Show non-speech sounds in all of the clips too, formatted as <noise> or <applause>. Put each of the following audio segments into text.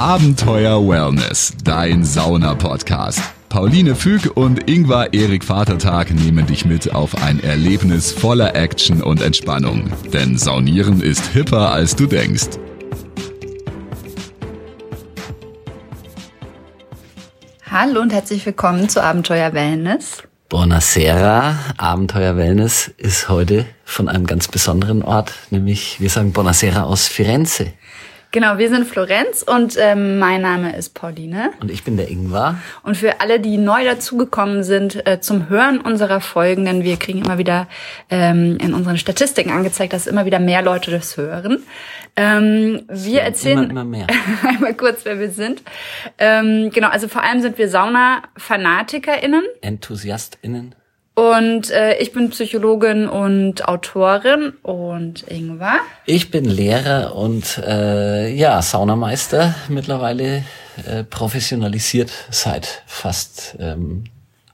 Abenteuer Wellness, dein Sauna-Podcast. Pauline Füg und Ingvar Erik Vatertag nehmen dich mit auf ein Erlebnis voller Action und Entspannung. Denn Saunieren ist hipper, als du denkst. Hallo und herzlich willkommen zu Abenteuer Wellness. Buonasera, Abenteuer Wellness ist heute von einem ganz besonderen Ort, nämlich wir sagen Buonasera aus Firenze. Genau, wir sind Florenz und ähm, mein Name ist Pauline. Und ich bin der Ingvar. Und für alle, die neu dazugekommen sind äh, zum Hören unserer Folgen, denn wir kriegen immer wieder ähm, in unseren Statistiken angezeigt, dass immer wieder mehr Leute das hören. Ähm, wir erzählen immer, immer mehr. <laughs> einmal kurz, wer wir sind. Ähm, genau, also vor allem sind wir Sauna-FanatikerInnen. EnthusiastInnen. Und äh, ich bin Psychologin und Autorin und Ingvar. Ich bin Lehrer und äh, ja, Saunameister, mittlerweile äh, professionalisiert seit fast ähm,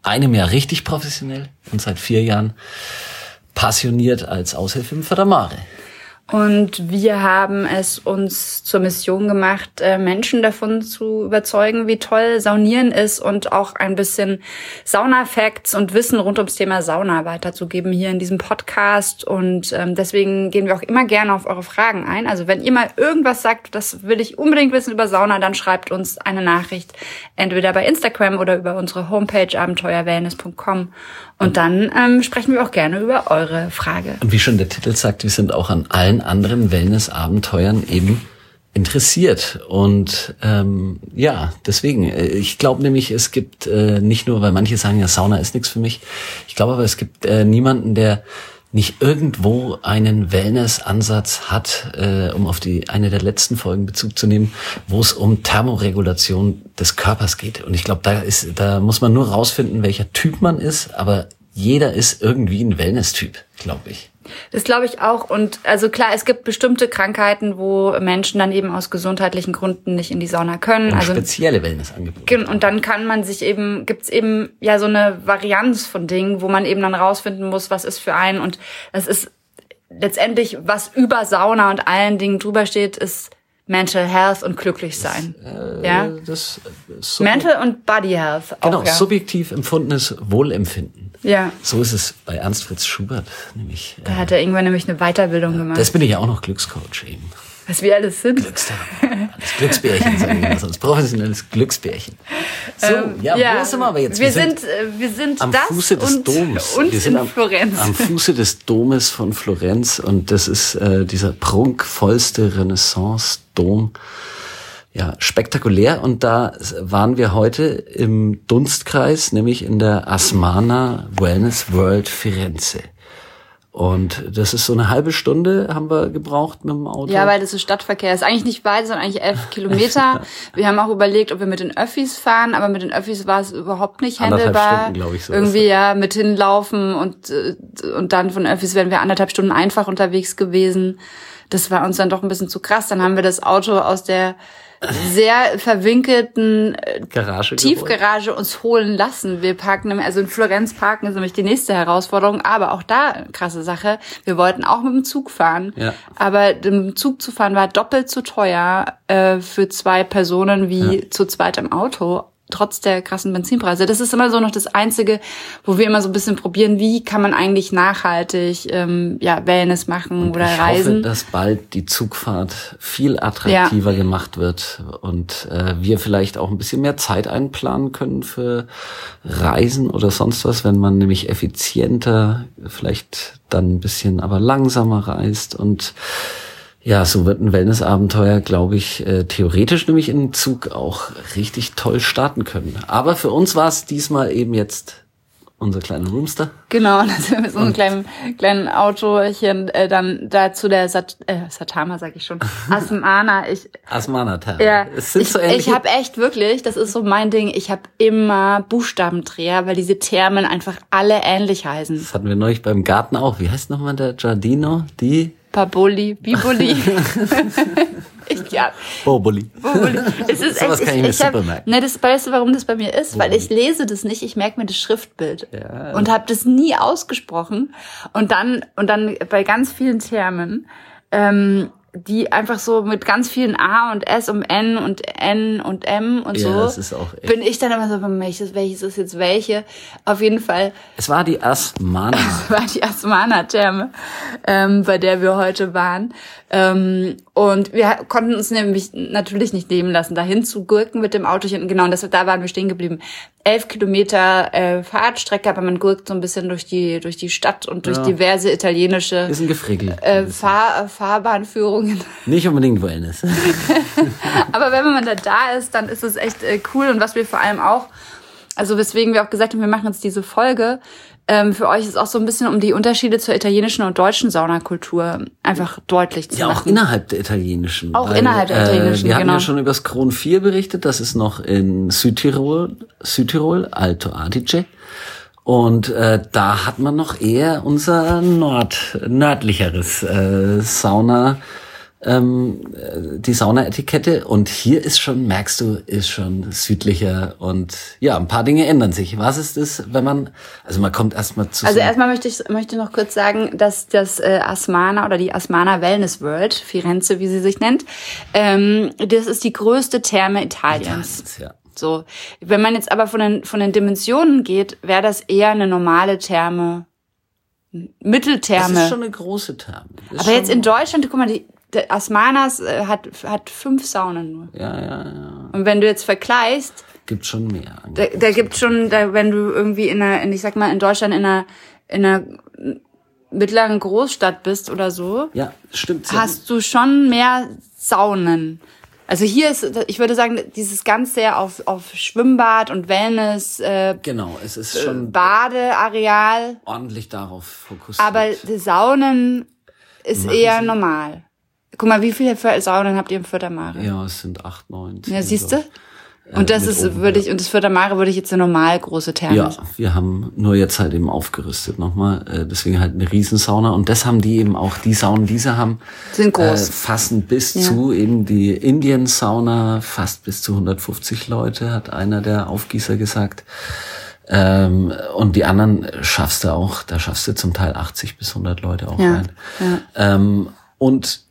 einem Jahr richtig professionell und seit vier Jahren passioniert als Aushilfe im Fördermare. Und wir haben es uns zur Mission gemacht, äh, Menschen davon zu überzeugen, wie toll Saunieren ist und auch ein bisschen Sauna-Facts und Wissen rund ums Thema Sauna weiterzugeben hier in diesem Podcast. Und ähm, deswegen gehen wir auch immer gerne auf eure Fragen ein. Also wenn ihr mal irgendwas sagt, das will ich unbedingt wissen über Sauna, dann schreibt uns eine Nachricht, entweder bei Instagram oder über unsere Homepage abenteuerwellness.com. Und dann ähm, sprechen wir auch gerne über eure Frage. Und wie schon der Titel sagt, wir sind auch an allen anderen Wellness-Abenteuern eben interessiert. Und ähm, ja, deswegen, äh, ich glaube nämlich, es gibt äh, nicht nur, weil manche sagen, ja, Sauna ist nichts für mich. Ich glaube aber, es gibt äh, niemanden, der nicht irgendwo einen Wellness-Ansatz hat, äh, um auf die eine der letzten Folgen Bezug zu nehmen, wo es um Thermoregulation des Körpers geht. Und ich glaube, da ist, da muss man nur rausfinden, welcher Typ man ist, aber jeder ist irgendwie ein Wellness-Typ, glaube ich. Das glaube ich auch. Und also klar, es gibt bestimmte Krankheiten, wo Menschen dann eben aus gesundheitlichen Gründen nicht in die Sauna können. Und also spezielle Wellnessangebote. Und dann kann man sich eben, gibt's eben ja so eine Varianz von Dingen, wo man eben dann rausfinden muss, was ist für einen. Und das ist letztendlich, was über Sauna und allen Dingen drüber steht, ist Mental Health und glücklich sein. Äh, ja? Das, das Mental und Body Health. Auch, genau, ja. subjektiv empfundenes Wohlempfinden. Ja. So ist es bei Ernst Fritz Schubert nämlich. Da hat er irgendwann nämlich eine Weiterbildung ja, gemacht. Das bin ich ja auch noch Glückscoach eben. Was wir alles sind. Glückstherapie. Als Glücksbärchen, sagen wir als professionelles Glücksbärchen. So, ähm, ja, ja, wo sind wir aber jetzt? Wir, wir sind, sind, äh, wir sind am das Fuße des und, Doms. Und wir sind in am, Florenz. Am Fuße des Domes von Florenz und das ist äh, dieser prunkvollste Renaissance-Dom ja, spektakulär. Und da waren wir heute im Dunstkreis, nämlich in der Asmana Wellness World Firenze. Und das ist so eine halbe Stunde haben wir gebraucht mit dem Auto. Ja, weil das ist Stadtverkehr. Das ist eigentlich nicht weit, sondern eigentlich elf <laughs> Kilometer. Wir haben auch überlegt, ob wir mit den Öffis fahren, aber mit den Öffis war es überhaupt nicht handelbar. Stunden, ich, so Irgendwie ja mit hinlaufen und, und dann von Öffis wären wir anderthalb Stunden einfach unterwegs gewesen. Das war uns dann doch ein bisschen zu krass. Dann haben wir das Auto aus der sehr verwinkelten äh, Garage Tiefgarage uns holen lassen. Wir parken, also in Florenz parken ist nämlich die nächste Herausforderung, aber auch da krasse Sache. Wir wollten auch mit dem Zug fahren, ja. aber mit dem Zug zu fahren war doppelt so teuer äh, für zwei Personen wie ja. zu zweit im Auto trotz der krassen Benzinpreise. Das ist immer so noch das Einzige, wo wir immer so ein bisschen probieren, wie kann man eigentlich nachhaltig ähm, ja, Wellness machen und oder ich reisen. Hoffe, dass bald die Zugfahrt viel attraktiver ja. gemacht wird und äh, wir vielleicht auch ein bisschen mehr Zeit einplanen können für Reisen oder sonst was, wenn man nämlich effizienter, vielleicht dann ein bisschen aber langsamer reist und ja, so wird ein Wellnessabenteuer, glaube ich, äh, theoretisch nämlich in Zug auch richtig toll starten können. Aber für uns war es diesmal eben jetzt unser kleiner Roomster. Genau, da sind wir mit so einem kleinen, kleinen Autochen äh, dann da zu der Sat äh, Satama, sag ich schon, <laughs> Asmana. Ich, Asmana. Ja, es sind ich, so ich habe echt wirklich, das ist so mein Ding, ich habe immer Buchstabendreher, weil diese Thermen einfach alle ähnlich heißen. Das hatten wir neulich beim Garten auch. Wie heißt nochmal der Giardino? Die Paboli, Biboli. <laughs> ich, ja. Boboli. Boboli. Es ist so was echt, kann ich, ich, mir ich hab, super merken. ne, das weißt du, warum das bei mir ist? Boboli. Weil ich lese das nicht, ich merke mir das Schriftbild Ja. und habe das nie ausgesprochen. Und dann und dann bei ganz vielen Termen ähm, die einfach so mit ganz vielen A und S und N und N und M und Ja, so. das ist auch echt. Bin ich dann immer so, welches, welches ist jetzt welche? Auf jeden Fall Es war die Asmana. <laughs> war die Asmana-Therme, ähm, bei der wir heute waren. Ähm, und wir konnten uns nämlich natürlich nicht nehmen lassen, dahin zu gurken mit dem Autochen. Genau, und deshalb, da waren wir stehen geblieben. Elf Kilometer äh, Fahrtstrecke, aber man gurkt so ein bisschen durch die, durch die Stadt und durch Ja. diverse italienische Ist ein Gefrickel. äh, Fahr Fahrbahnführungen. Nicht unbedingt Wellness. <laughs> Aber wenn man da da ist, dann ist es echt äh, cool. Und was wir vor allem auch, also weswegen wir auch gesagt haben, wir machen jetzt diese Folge, ähm, für euch ist auch so ein bisschen, um die Unterschiede zur italienischen und deutschen Saunakultur einfach deutlich zu Ja, auch machen. innerhalb der italienischen. Auch innerhalb der italienischen, äh, Wir genau. ja schon über das Kron 4 berichtet. Das ist noch in Südtirol, Südtirol, Alto Adige. Und äh, da hat man noch eher unser Nord, nördlicheres äh, Sauna, ähm, äh, die Saunaetikette. Und hier ist schon, merkst du, ist schon südlicher. Und ja, ein paar Dinge ändern sich. Was ist das, wenn man, also man kommt erstmal zu Also so- erstmal möchte ich möchte noch kurz sagen, dass das äh, Asmana oder die Asmana Wellness World, Firenze, wie sie sich nennt, ähm, das ist die größte Therme Italiens. ja. So, wenn man jetzt aber von den von den Dimensionen geht, wäre das eher eine normale Therme, Das Mitteltherme. ist schon eine große Therme. Das aber jetzt in Deutschland, guck mal, die, Asmanas äh, hat hat fünf Saunen nur. Ja, ja, ja. Und wenn du jetzt vergleichst, Gibt schon mehr. da, da gibt schon, da, wenn du irgendwie in einer, in, ich sag mal in Deutschland in einer in einer mittleren Großstadt bist oder so, Ja, stimmt. hast du schon mehr Saunen. Also hier ist, ich würde sagen, dieses ganz sehr auf, auf Schwimmbad und Wellness, äh, Genau, es ist schon Badeareal, ordentlich darauf fokussiert. aber die Saunen ist eher normal. Guck mal, wie viele Saunen habt ihr im Fördermare? ja, es sind acht, neun. Ja, siehst du? Und das mit ist, oben, würde ja. ich, und das Fördermare würde ich jetzt eine normal große Therme Ja, wir haben nur jetzt halt eben aufgerüstet nochmal. Äh, deswegen halt eine Riesensauna. Und das haben die eben auch, die Saunen, die sie haben, Sind groß. Äh, fassen bis zu eben die Indien-Sauna, fast bis zu 150 Leute, hat einer der Aufgießer gesagt. Ähm, und die anderen schaffst du auch, da schaffst du zum Teil 80 bis 100 Leute auch Ja, rein. Ähm, und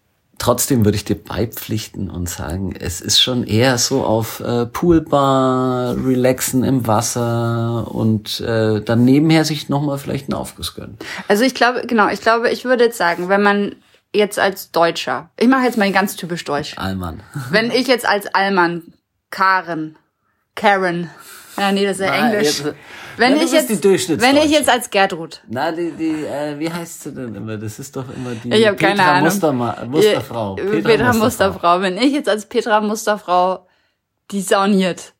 trotzdem würde ich dir beipflichten und sagen, es ist schon eher so auf äh, Poolbar, relaxen im Wasser und äh, dann nebenher sich nochmal vielleicht einen Aufguss gönnen. Also ich glaube, genau, ich glaube, ich würde jetzt sagen, wenn man jetzt als Deutscher, ich mache jetzt mal ganz typisch deutsch, Allmann. wenn ich jetzt als Allmann, Karen, Karen, ja nee, das ist ja Nein, Englisch. jetzt- wenn Ja, ich jetzt, wenn ich jetzt als Gertrud, Na, die, die, äh, wie heißt sie denn immer? Das ist doch immer die ich habe keine Ahnung, Musterma Musterfrau. Äh, Petra, Musterfrau. Wenn ich jetzt als Petra Musterfrau die sauniert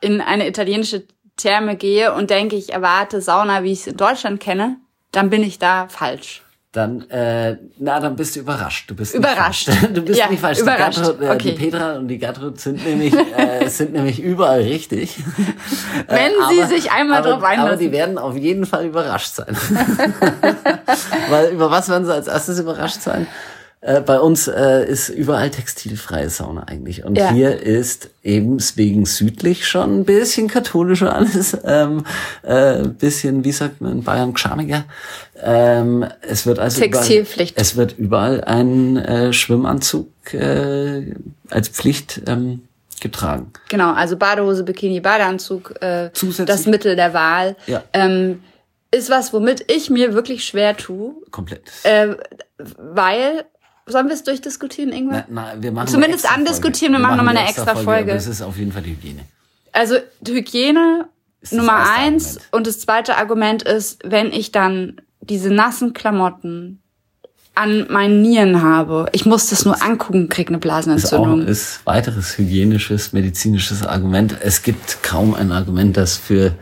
in eine italienische Therme gehe und denke, ich erwarte Sauna, wie ich es in Deutschland kenne, dann bin ich da falsch. Dann, äh, na, dann bist du überrascht. Du bist Überrascht. <laughs> Du bist Ja, nicht falsch. überrascht. Die, Gertrud, äh, Okay. die Petra und die Gertrud sind nämlich, äh, <laughs> sind nämlich überall richtig. Wenn sie sich einmal aber, drauf einlassen. Aber die werden auf jeden Fall überrascht sein. <laughs> Weil über was werden sie als erstes überrascht sein? Äh, bei uns äh, ist überall textilfreie Sauna eigentlich. Und Ja. hier ist eben wegen südlich schon ein bisschen katholischer alles. <laughs> Ähm, äh, bisschen, wie sagt man in Bayern, gschamiger. Ähm, es wird also Textilpflicht. Überall, es wird überall ein äh, Schwimmanzug äh, als Pflicht ähm, getragen. Genau, also Badehose, Bikini, Badeanzug, äh, Zusätzlich- das Mittel der Wahl. Ja. Ähm, ist was, womit ich mir wirklich schwer tue, Komplett. äh, weil, sollen wir es durchdiskutieren, Ingwer? Na, na, wir machen Zumindest andiskutieren, wir Folge. machen nochmal eine extra Folge. aber Das ist auf jeden Fall die Hygiene. Also Hygiene Ist das Nummer eins Argument. und das zweite Argument ist, wenn ich dann diese nassen Klamotten an meinen Nieren habe, ich muss das nur angucken, krieg eine Das auch Blasenentzündung. ist weiteres hygienisches, medizinisches Argument. Es gibt kaum ein Argument, das für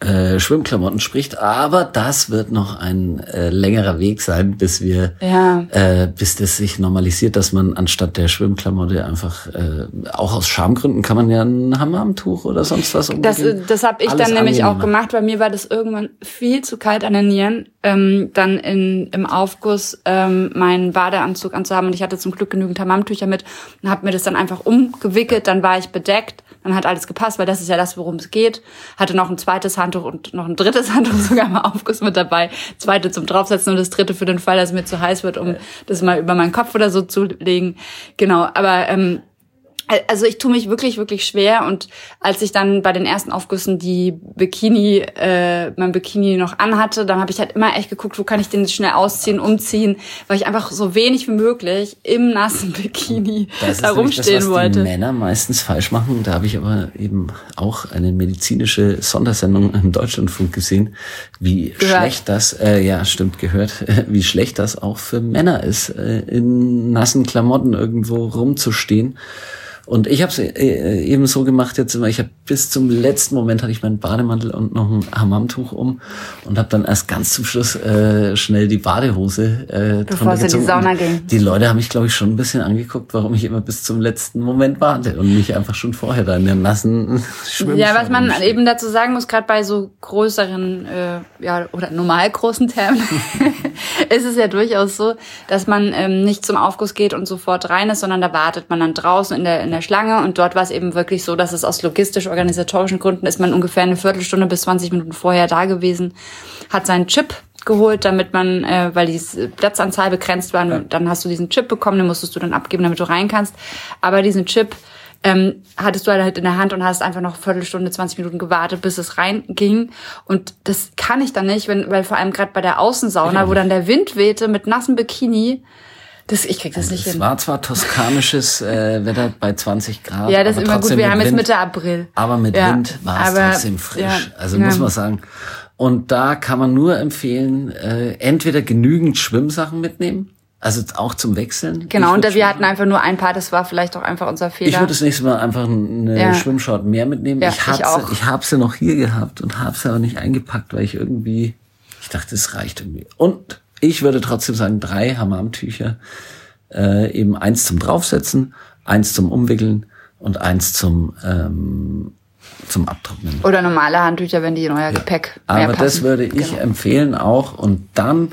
äh, Schwimmklamotten spricht, aber das wird noch ein äh, längerer Weg sein, bis wir, Ja. äh, bis das sich normalisiert, dass man anstatt der Schwimmklamotte einfach, äh, auch aus Schamgründen kann man ja ein Hammamtuch oder sonst was Das, umgehen. das habe ich Alles dann nämlich auch gemacht, weil mir war das irgendwann viel zu kalt an den Nieren, ähm, dann in, im Aufguss ähm, meinen Badeanzug anzuhaben. Und ich hatte zum Glück genügend Hammamtücher mit und habe mir das dann einfach umgewickelt. Dann war ich bedeckt. Dann hat alles gepasst, weil das ist ja das, worum es geht. Hatte noch ein zweites Handtuch und noch ein drittes <laughs> Handtuch sogar mal Aufguss mit dabei. Zweite zum draufsetzen und das dritte für den Fall, dass es mir zu heiß wird, um das mal über meinen Kopf oder so zu legen. Genau, aber ähm, also ich tue mich wirklich, wirklich schwer und als ich dann bei den ersten Aufgüssen die Bikini, äh, mein Bikini noch anhatte, dann habe ich halt immer echt geguckt, wo kann ich den schnell ausziehen, umziehen, weil ich einfach so wenig wie möglich im nassen Bikini da rumstehen das, was wollte. Die Männer meistens falsch machen. Da habe ich aber eben auch eine medizinische Sondersendung im Deutschlandfunk gesehen, wie gehört. schlecht das, äh, ja stimmt, gehört, <laughs> wie schlecht das auch für Männer ist, äh, in nassen Klamotten irgendwo rumzustehen. Und ich habe es äh, eben so gemacht jetzt immer, ich habe bis zum letzten Moment hatte ich meinen Bademantel und noch ein Hammamtuch um und habe dann erst ganz zum Schluss äh, schnell die Badehose äh, Bevor es in die Sauna ging. Die Leute haben mich, glaube ich, schon ein bisschen angeguckt, warum ich immer bis zum letzten Moment warte und nicht einfach schon vorher da in der nassen Schwimm <laughs> Ja, was man eben dazu sagen muss, gerade bei so größeren äh, ja, oder normal großen Thermen, <laughs> ist es ja durchaus so, dass man ähm, nicht zum Aufguss geht und sofort rein ist, sondern da wartet man dann draußen in der, in der Schlange und dort war es eben wirklich so, dass es aus logistisch-organisatorischen Gründen ist man ungefähr eine Viertelstunde bis 20 Minuten vorher da gewesen, hat seinen Chip geholt, damit man, äh, weil die Platzanzahl begrenzt war, ja. dann hast du diesen Chip bekommen, den musstest du dann abgeben, damit du rein kannst. Aber diesen Chip ähm, hattest du halt in der Hand und hast einfach noch eine Viertelstunde, 20 Minuten gewartet, bis es reinging. Und das kann ich dann nicht, wenn, weil vor allem gerade bei der Außensauna, wo dann der Wind wehte mit nassem Bikini, das, ich krieg das nicht es hin. Es war zwar toskanisches äh, Wetter bei 20 Grad. Ja, das ist immer gut. Wir haben Wind, jetzt Mitte April. Aber mit ja, Wind war es trotzdem frisch. Ja, also muss man sagen. Und da kann man nur empfehlen, äh, entweder genügend Schwimmsachen mitnehmen, also auch zum Wechseln. Genau, und wir hatten einfach nur ein paar, das war vielleicht auch einfach unser Fehler. Ich würde das nächste Mal einfach eine ja. Schwimmshort mehr mitnehmen. Ja, ich habe ich, ich hab sie noch hier gehabt und habe sie aber nicht eingepackt, weil ich irgendwie, ich dachte, es reicht irgendwie. Und ich würde trotzdem sagen, drei Hammamtücher, äh, eben eins zum draufsetzen, eins zum umwickeln und eins zum ähm, zum Abtrocknen. Oder normale Handtücher, wenn die in euer ja. Gepäck Aber passen. das würde ich genau. empfehlen auch. Und dann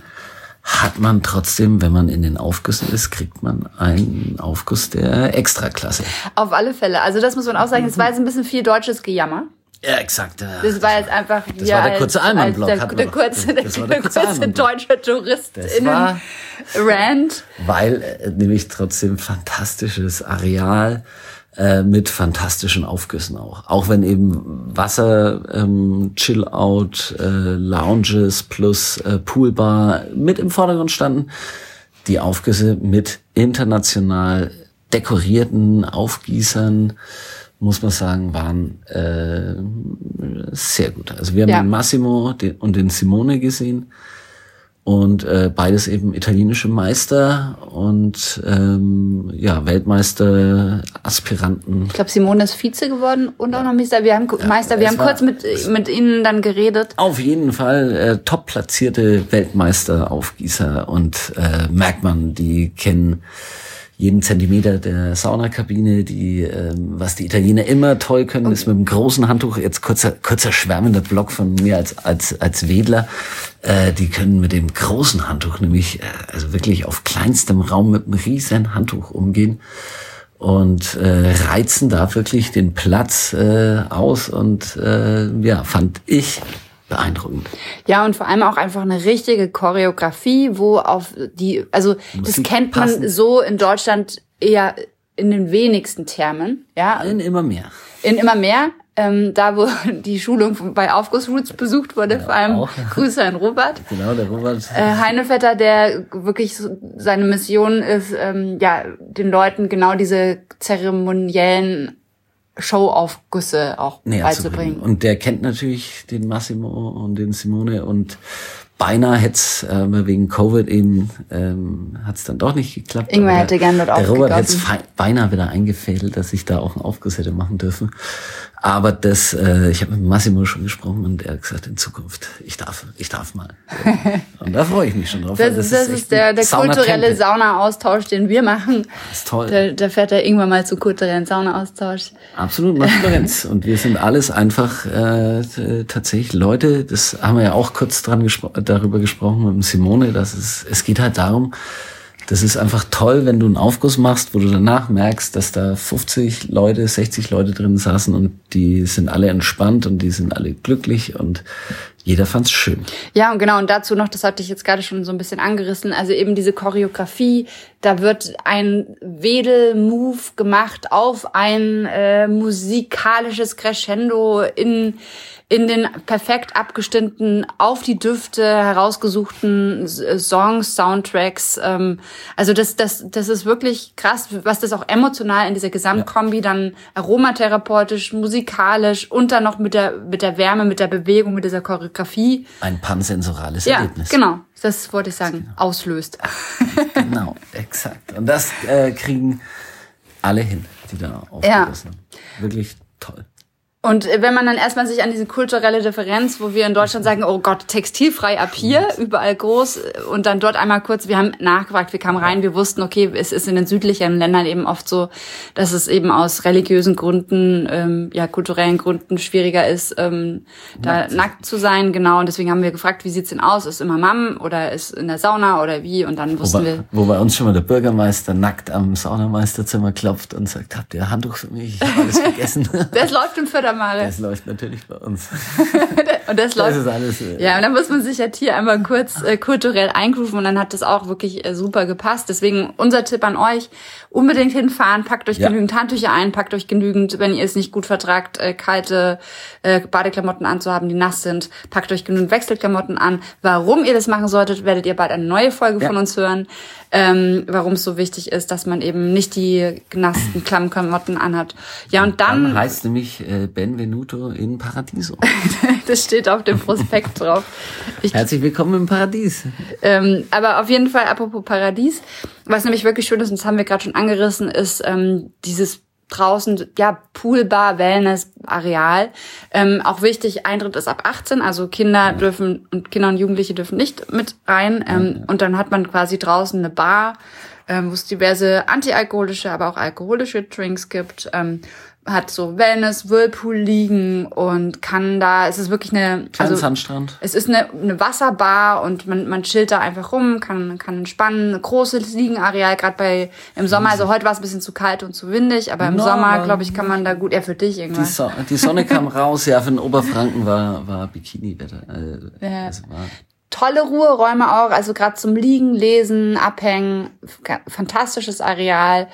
hat man trotzdem, wenn man in den Aufgüssen ist, kriegt man einen Aufguss der Extraklasse. Auf alle Fälle. Also das muss man auch sagen, es war jetzt ein bisschen viel deutsches Gejammer. Ja, exakt. Das war jetzt einfach das war der kurze Allmann-Block. Der, der, kurze, der, der, der kurze deutsche Tourist in Rand. Weil äh, nämlich trotzdem fantastisches Areal äh, mit fantastischen Aufgüssen auch. Auch wenn eben Wasser, ähm, Chill-Out, äh, Lounges plus äh, Poolbar mit im Vordergrund standen. Die Aufgüsse mit international dekorierten Aufgießern muss man sagen, waren äh, sehr gut. Also wir haben ja. den Massimo und den Simone gesehen und äh, beides eben italienische Meister und ähm, ja Weltmeister Aspiranten. Ich glaube Simone ist Vize geworden und auch noch Meister. Wir haben ja, Meister. Wir haben kurz mit mit ihnen dann geredet. Auf jeden Fall äh, top platzierte Weltmeister Aufgießer und äh, merkt man, die kennen jeden Zentimeter der Saunakabine. Die, ähm, was die Italiener immer toll können, okay. ist mit einem großen Handtuch, jetzt kurzer, kurzer schwärmender Block von mir als, als, als Wedler, äh, die können mit dem großen Handtuch nämlich, äh, also wirklich auf kleinstem Raum mit einem riesen Handtuch umgehen und äh, reizen da wirklich den Platz äh, aus und äh, ja, fand ich beeindruckend. Ja, und vor allem auch einfach eine richtige Choreografie, wo auf die, also das kennt passen. man so in Deutschland eher in den wenigsten Termen, ja. In immer mehr. In immer mehr. Ähm, da, wo <laughs> die Schulung bei Aufgussroots besucht wurde, ja, vor allem auch. <laughs> Grüße an Robert. Genau, der Robert. Äh, Heinevetter, der wirklich so, seine Mission ist, ähm, ja, den Leuten genau diese zeremoniellen Showaufgüsse auch Näher beizubringen. Und der kennt natürlich den Massimo und den Simone und beinahe hätte es äh, wegen Covid eben ähm, hat es dann doch nicht geklappt. Ingmar hätte gerne dort Der Robert hätte es beinahe wieder eingefädelt, dass ich da auch einen Aufguss hätte machen dürfen. Aber das, äh, ich habe mit Massimo schon gesprochen und er hat gesagt, in Zukunft, ich darf, ich darf mal. <laughs> und da freue ich mich schon drauf. Das, das, das ist, ist der, der kulturelle Sauna-Austausch, den wir machen. Das ist toll. Da, da fährt er irgendwann mal zu kulturellen Sauna-Austausch. Absolut, nach Florenz. <laughs> und wir sind alles einfach äh, tatsächlich Leute, das haben wir ja auch kurz dran gespro darüber gesprochen mit Simone, dass es, es geht halt darum, das ist einfach toll, wenn du einen Aufguss machst, wo du danach merkst, dass da 50 Leute, 60 Leute drin saßen und die sind alle entspannt und die sind alle glücklich und jeder fand's schön. Ja, und genau, und dazu noch, das hatte ich jetzt gerade schon so ein bisschen angerissen, also eben diese Choreografie, da wird ein Wedel-Move gemacht auf ein äh, musikalisches Crescendo in in den perfekt abgestimmten, auf die Düfte herausgesuchten Songs, Soundtracks. Ähm, also das, das, das ist wirklich krass, was das auch emotional in dieser Gesamtkombi ja. dann aromatherapeutisch, musikalisch und dann noch mit der, mit der Wärme, mit der Bewegung, mit dieser Choreografie. Ein pansensorales ja, Erlebnis. genau. Das wollte ich sagen, genau. auslöst. <laughs> genau, exakt. Und das äh, kriegen alle hin, die da aufgelassen ja. Wirklich toll. Und wenn man dann erstmal sich an diese kulturelle Differenz, wo wir in Deutschland sagen, oh Gott, textilfrei ab hier, überall groß, und dann dort einmal kurz, wir haben nachgefragt, wir kamen rein, wir wussten, okay, es ist in den südlichen Ländern eben oft so, dass es eben aus religiösen Gründen, ähm, ja, kulturellen Gründen schwieriger ist, ähm, da nackt. nackt zu sein, genau. Und deswegen haben wir gefragt, wie sieht's denn aus? Ist immer Mam oder ist in der Sauna oder wie? Und dann wussten wo wir. Wo bei uns schon mal der Bürgermeister nackt am Saunameisterzimmer klopft und sagt, habt ihr Handtuch für mich? Ich habe alles <laughs> vergessen. das läuft im Förder Mare. Das läuft natürlich bei uns. <laughs> und das, läuft. Das ist alles. Äh, ja, und dann muss man sich halt hier einmal kurz äh, kulturell eingrooven und dann hat das auch wirklich äh, super gepasst. Deswegen unser Tipp an euch, unbedingt hinfahren, packt euch ja. genügend Handtücher ein, packt euch genügend, wenn ihr es nicht gut vertragt, äh, kalte äh, Badeklamotten anzuhaben, die nass sind, packt euch genügend Wechselklamotten an. Warum ihr das machen solltet, werdet ihr bald eine neue Folge ja. von uns hören ähm, warum es so wichtig ist, dass man eben nicht die genassten <clears throat> Klammklamotten anhat. Ja, und dann, dann heißt nämlich äh, Benvenuto in Paradiso. <laughs> das steht auf dem Prospekt drauf. Ich, Herzlich willkommen im Paradies. Ähm, aber auf jeden Fall, apropos Paradies, was nämlich wirklich schön ist, und das haben wir gerade schon angerissen, ist ähm, dieses draußen, ja, Poolbar, Wellness, Areal. Ähm, auch wichtig, Eintritt ist ab 18, also Kinder dürfen und Kinder und Jugendliche dürfen nicht mit rein. Ähm, und dann hat man quasi draußen eine Bar, ähm, wo es diverse antialkoholische, aber auch alkoholische Drinks gibt. Ähm, hat so Wellness, Whirlpool liegen und kann da, es ist wirklich eine, also Sandstrand. Es ist eine, eine Wasserbar und man, man chillt da einfach rum, kann, kann entspannen, ein großes Liegenareal, gerade bei, im Sommer, also heute war es ein bisschen zu kalt und zu windig, aber im no, Sommer, glaube ich, kann man da gut, ja, für dich irgendwann. Die, so die Sonne kam <laughs> raus, ja, für den Oberfranken war, war Bikini-Wetter. Also, ja. Also war tolle Ruheräume auch, also gerade zum Liegen, Lesen, Abhängen, fantastisches Areal.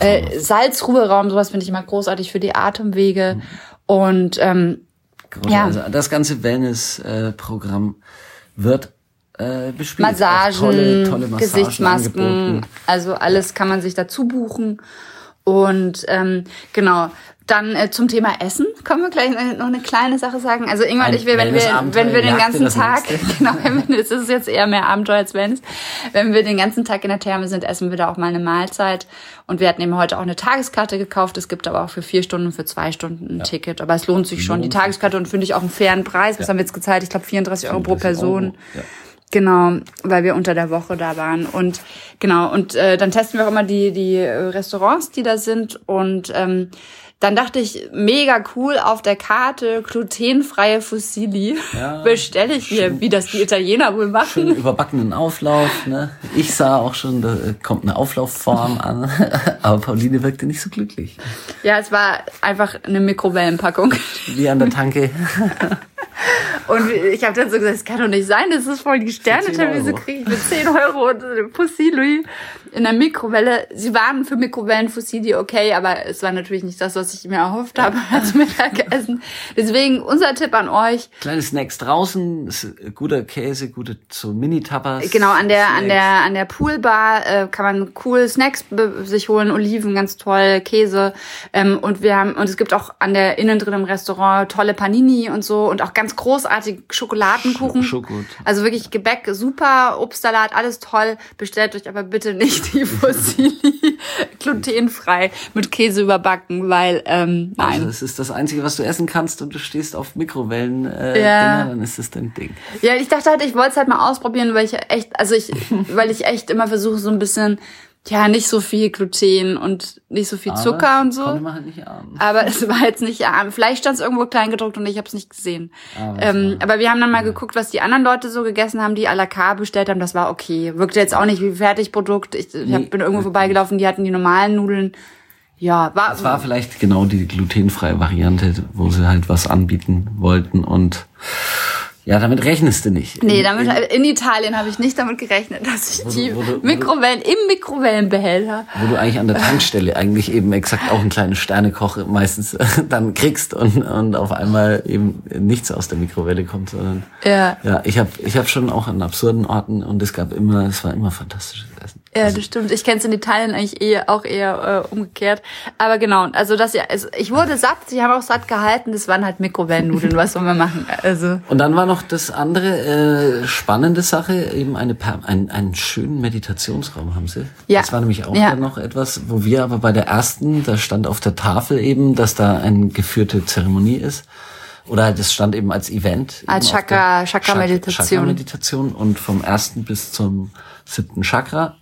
Äh, Salzruheraum, sowas finde ich immer großartig für die Atemwege. Mhm. Und ähm, ja. Also das ganze Wellness-Programm wird äh, bespielt. Massagen, tolle, tolle Massagen Gesichtsmasken, angeboten. also alles kann man sich dazu buchen. Und ähm, genau, dann äh, zum Thema Essen kommen wir gleich noch eine kleine Sache sagen. Also Ingmar und ich, will, wenn wir, wenn wir den ganzen Tag, <laughs> genau, es ist jetzt eher mehr Abenteuer als Venice, wenn wir den ganzen Tag in der Therme sind, essen wir da auch mal eine Mahlzeit. Und wir hatten eben heute auch eine Tageskarte gekauft. Es gibt aber auch für vier Stunden, für zwei Stunden ein ja. Ticket. Aber es lohnt sich schon, die Tageskarte und finde ich auch einen fairen Preis. Was ja. haben wir jetzt gezahlt? Ich glaube 34 Euro pro Person. Euro. Ja. Genau, weil wir unter der Woche da waren. Und genau, und äh, dann testen wir auch immer die, die Restaurants, die da sind. Und ähm, dann dachte ich, mega cool auf der Karte, glutenfreie Fusilli. Ja, <laughs> Bestelle ich mir, wie das die Italiener wohl machen. Schön überbackenen Auflauf. Ne? Ich sah auch schon, da kommt eine Auflaufform an. <laughs> Aber Pauline wirkte nicht so glücklich. Ja, es war einfach eine Mikrowellenpackung. Wie an der Tanke. <laughs> Und ich habe dann so gesagt, es kann doch nicht sein, das ist voll die Sterne. Wieso kriege ich für 10 Euro und Fusilli in der Mikrowelle? Sie waren für Mikrowellenfusilli okay, aber es war natürlich nicht das, was was ich mir erhofft habe <laughs> als Mittagessen. Deswegen unser Tipp an euch. Kleine Snacks draußen, guter Käse, gute so Mini-Tapas. Genau, an der, Snacks. an der, an der Poolbar äh, kann man cool Snacks sich holen, Oliven, ganz toll, Käse. Ähm, und wir haben, und es gibt auch an der innen drin im Restaurant tolle Panini und so und auch ganz großartige Schokoladenkuchen. Schokot. Also wirklich Gebäck, super, Obstsalat, alles toll. Bestellt euch aber bitte nicht die <laughs> Fossili glutenfrei mit Käse überbacken, weil ähm, nein. Also das ist das Einzige, was du essen kannst und du stehst auf Mikrowellen, äh, ja. Dinger, dann ist das dein Ding. Ja, ich dachte halt, ich wollte es halt mal ausprobieren, weil ich echt, also ich, <laughs> weil ich echt immer versuche, so ein bisschen ja, nicht so viel Gluten und nicht so viel Zucker Aber und so. halt nicht ahnen. Aber <laughs> es war jetzt nicht arm. Vielleicht stand es irgendwo klein gedruckt und ich habe es nicht gesehen. Aber es ähm, aber wir haben dann mal geguckt, was die anderen Leute so gegessen haben, die à la carte bestellt haben. Das war okay. Wirkte jetzt auch nicht wie Fertigprodukt. Ich, ich hab, Nee, bin irgendwo wirklich. vorbeigelaufen, die hatten die normalen Nudeln. Ja, war, Es war vielleicht genau die glutenfreie Variante, wo sie halt was anbieten wollten und ja, damit rechnest du nicht. Nee, damit, in Italien habe ich nicht damit gerechnet, dass ich die wo du- wo du- Mikrowellen im Mikrowellenbehälter. wo du eigentlich an der Tankstelle eigentlich eben exakt auch einen kleinen Sternekoch meistens <laughs> dann kriegst und, und auf einmal eben nichts aus der Mikrowelle kommt, sondern Ja. ja, ich habe ich hab schon auch an absurden Orten und es gab immer, es war immer fantastisches Essen. Ja, das stimmt. Ich kenne es in Italien eigentlich eher, auch eher äh, umgekehrt. Aber genau, also das ja, also ich wurde satt, sie haben auch satt gehalten, das waren halt Mikrowellennudeln, was soll man machen? Also Und dann war noch das andere äh, spannende Sache, eben eine ein, einen schönen Meditationsraum haben sie. Ja. Das war nämlich auch Ja. dann noch etwas, wo wir aber bei der ersten, da stand auf der Tafel eben, dass da eine geführte Zeremonie ist. Oder halt, das stand eben als Event. Als auf Chakra- Chakra-Meditation. Chakra-Meditation und vom ersten bis zum siebten Chakra.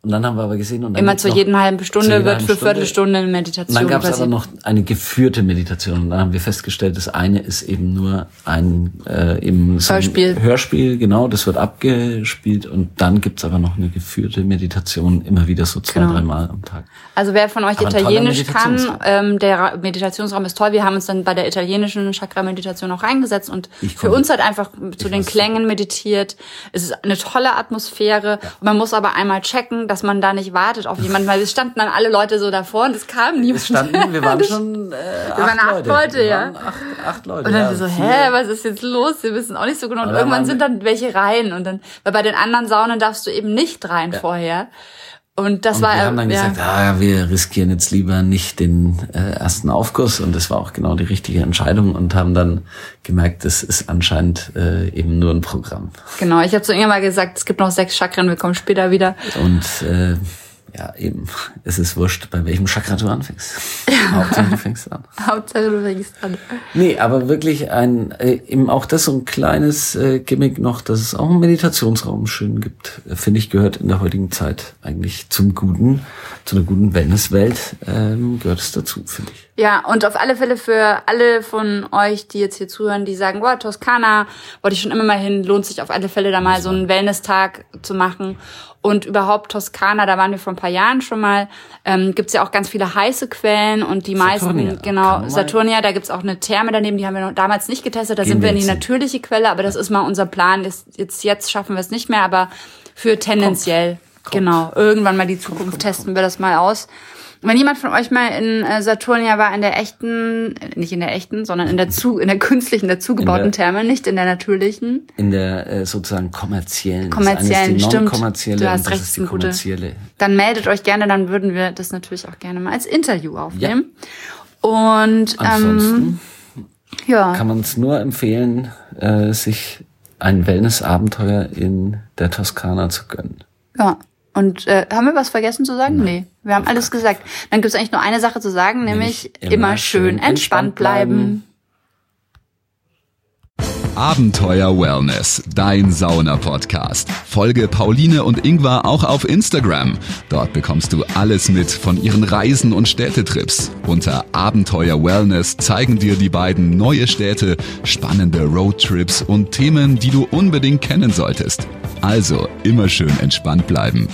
Und dann haben wir aber gesehen und dann immer zu jeden halben Stunde wird für Stunde- Viertelstunde eine und Meditation dann gab es aber noch eine geführte Meditation. Und dann haben wir festgestellt, das eine ist eben nur ein äh, eben so ein Hörspiel. Hörspiel, genau, das wird abgespielt. Und dann gibt's aber noch eine geführte Meditation, immer wieder so zwei, Genau. dreimal am Tag. Also wer von euch Aber Italienisch kann, ähm, der Ra- Meditationsraum ist toll. Wir haben uns dann bei der italienischen Chakra-Meditation auch reingesetzt und für uns halt einfach zu den Klängen meditiert. Es ist eine tolle Atmosphäre. Und man muss aber einmal checken, dass man da nicht wartet auf jemanden, weil es standen dann alle Leute so davor und es kam niemand. Es standen, wir waren schon äh, acht waren acht Leute, wir ja. Acht, acht Leute. Und dann ja, so, vier. hä, was ist jetzt los? Wir wissen auch nicht so genau. Und irgendwann sind dann welche rein und dann, weil bei den anderen Saunen darfst du eben nicht rein vorher. Und das Und war wir haben dann ja, gesagt, ah, wir riskieren jetzt lieber nicht den äh, ersten Aufguss und das war auch genau die richtige Entscheidung und haben dann gemerkt, das ist anscheinend äh, eben nur ein Programm. genau. Ich habe zu irgendwann mal gesagt, es gibt noch sechs Chakren, wir kommen später wieder. Und äh, ja, eben, es ist wurscht, bei welchem Chakra du anfängst. Hauptsache du fängst an. <laughs> Hauptsache du fängst an. Nee, aber wirklich ein, äh, eben auch das so ein kleines äh, Gimmick noch, dass es auch einen Meditationsraum schön gibt, äh, finde ich, gehört in der heutigen Zeit eigentlich zum Guten, zu einer guten Wellnesswelt, ähm, gehört es dazu, finde ich. Ja, und auf alle Fälle für alle von euch, die jetzt hier zuhören, die sagen, boah, Toskana, wollte ich schon immer mal hin, lohnt sich auf alle Fälle da mal so einen Wellness-Tag zu machen. Und überhaupt Toskana, da waren wir vor ein paar Jahren schon mal, ähm, gibt's ja auch ganz viele heiße Quellen und die Saturnia, meisten, genau, Saturnia, da gibt's auch eine Therme daneben, die haben wir noch damals nicht getestet, da Gehen sind wir in die natürliche Quelle, aber das ist mal unser Plan, jetzt, jetzt, jetzt schaffen wir es nicht mehr, aber für tendenziell, genau, irgendwann mal die Zukunft testen wir das mal aus. Wenn jemand von euch mal in äh, Saturnia war, in der echten, äh, nicht in der echten, sondern in der zu, in der künstlichen, der zugebauten Therme, nicht in der natürlichen. In der äh, sozusagen kommerziellen. Kommerziellen, das ist die stimmt. non-kommerzielle Du hast recht, ist die kommerzielle. Dann meldet euch gerne, dann würden wir das natürlich auch gerne mal als Interview aufnehmen. Und ähm, Ansonsten ja, kann man es nur empfehlen, äh, sich ein Wellness-Abenteuer in der Toskana zu gönnen. ja. Und äh, haben wir was vergessen zu sagen? Nee, wir haben alles gesagt. Dann gibt es eigentlich nur eine Sache zu sagen, nämlich, immer, immer schön entspannt entspannt bleiben. bleiben. Abenteuer Wellness, dein Sauna-Podcast. Folge Pauline und Ingvar auch auf Instagram. Dort bekommst du alles mit von ihren Reisen und Städtetrips. Unter Abenteuer Wellness zeigen dir die beiden neue Städte, spannende Roadtrips und Themen, die du unbedingt kennen solltest. Also immer schön entspannt bleiben.